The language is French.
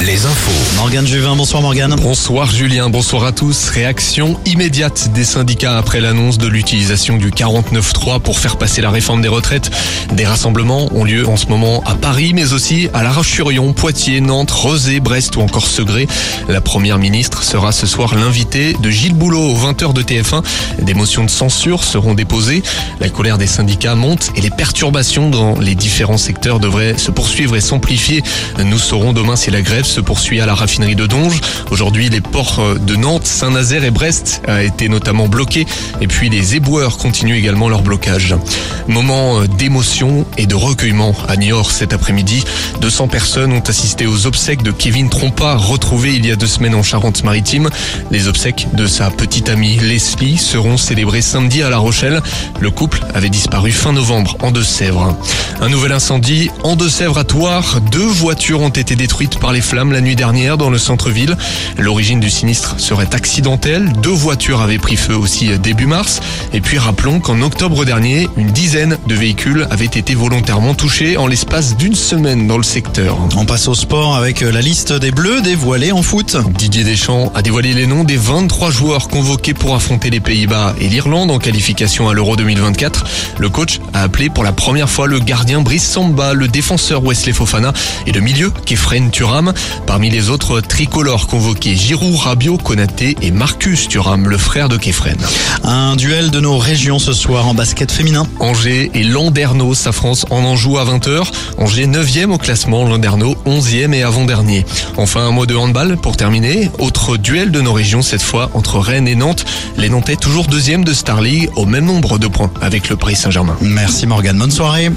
les infos. Morgane Juvin, bonsoir Morgane. Bonsoir Julien, bonsoir à tous. Réaction immédiate des syndicats après l'annonce de l'utilisation du 49.3 pour faire passer la réforme des retraites. Des rassemblements ont lieu en ce moment à Paris, mais aussi à La Roche-sur-Yon, Poitiers, Nantes, Rezé, Brest ou encore Segré. La première ministre sera ce soir l'invité de Gilles Boulot aux 20h de TF1. Des motions de censure seront déposées. La colère des syndicats monte et les perturbations dans les différents secteurs devraient se poursuivre et s'amplifier. Nous saurons demain si la grève se poursuit à la raffinerie de Donge. Aujourd'hui, les ports de Nantes, Saint-Nazaire et Brest a été notamment bloqués. Et puis les éboueurs continuent également leur blocage. Moment d'émotion et de recueillement à Niort cet après-midi. 200 personnes ont assisté aux obsèques de Kevin Trompa, retrouvé il y a deux semaines en Charente-Maritime. Les obsèques de sa petite amie Leslie seront célébrées samedi à La Rochelle. Le couple avait disparu fin novembre en Deux-Sèvres. Un nouvel incendie en Deux-Sèvres à Toire. Deux voitures ont été détruites par les flammes la nuit dernière dans le centre-ville. L'origine du sinistre serait accidentelle. Deux voitures avaient pris feu aussi début mars. Et puis rappelons qu'en octobre dernier, une dizaine de véhicules avaient été volontairement touchés en l'espace d'une semaine dans le secteur. On passe au sport avec la liste des Bleus dévoilée en foot. Didier Deschamps a dévoilé les noms des 23 joueurs convoqués pour affronter les Pays-Bas et l'Irlande en qualification à l'Euro 2024. Le coach a appelé pour la première fois le gardien Brice Samba, le défenseur Wesley Fofana et le milieu Kefren Parmi les autres tricolores convoqués, Giroud, Rabiot, Konaté et Marcus Thuram, le frère de Kefren. Un duel de nos régions ce soir en basket féminin. Angers et Landerneau s'affrontent en Anjou à 20h. Angers 9e au classement, Landerneau 11e et avant-dernier. Enfin un mot de handball pour terminer. Autre duel de nos régions cette fois entre Rennes et Nantes. Les Nantais toujours deuxième de Star League au même nombre de points avec le Paris Saint-Germain. Merci Morgane, bonne soirée.